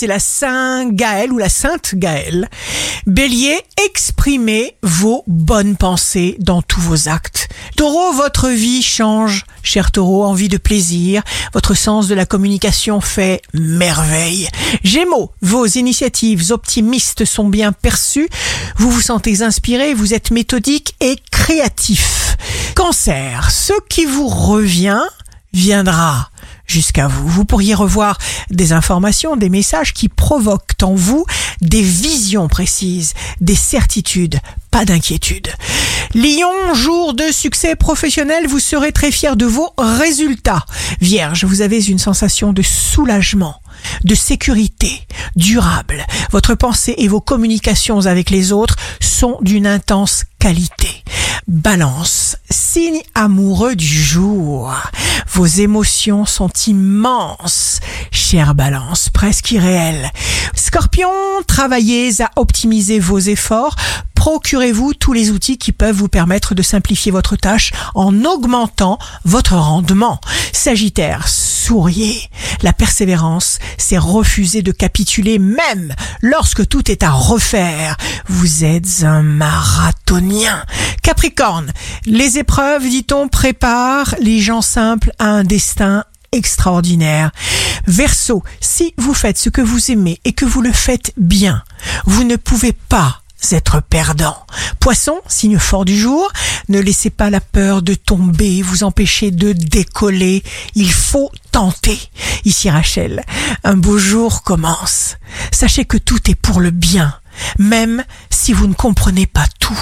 c'est la Saint Gaël ou la Sainte Gaëlle. Bélier, exprimez vos bonnes pensées dans tous vos actes. Taureau, votre vie change. Cher taureau, envie de plaisir, votre sens de la communication fait merveille. Gémeaux, vos initiatives optimistes sont bien perçues, vous vous sentez inspiré, vous êtes méthodique et créatif. Cancer, ce qui vous revient viendra jusqu'à vous. Vous pourriez revoir des informations, des messages qui provoquent en vous des visions précises, des certitudes, pas d'inquiétude. Lion, jour de succès professionnel, vous serez très fier de vos résultats. Vierge, vous avez une sensation de soulagement de sécurité durable. Votre pensée et vos communications avec les autres sont d'une intense qualité. Balance, signe amoureux du jour. Vos émotions sont immenses, chère Balance, presque irréelles. Scorpion, travaillez à optimiser vos efforts. Procurez-vous tous les outils qui peuvent vous permettre de simplifier votre tâche en augmentant votre rendement. Sagittaire, La persévérance, c'est refuser de capituler même lorsque tout est à refaire. Vous êtes un marathonien. Capricorne, les épreuves, dit-on, préparent les gens simples à un destin extraordinaire. Verseau, si vous faites ce que vous aimez et que vous le faites bien, vous ne pouvez pas être perdant. Poisson, signe fort du jour, ne laissez pas la peur de tomber vous empêcher de décoller. Il faut tenter. Ici Rachel, un beau jour commence. Sachez que tout est pour le bien, même si vous ne comprenez pas tout.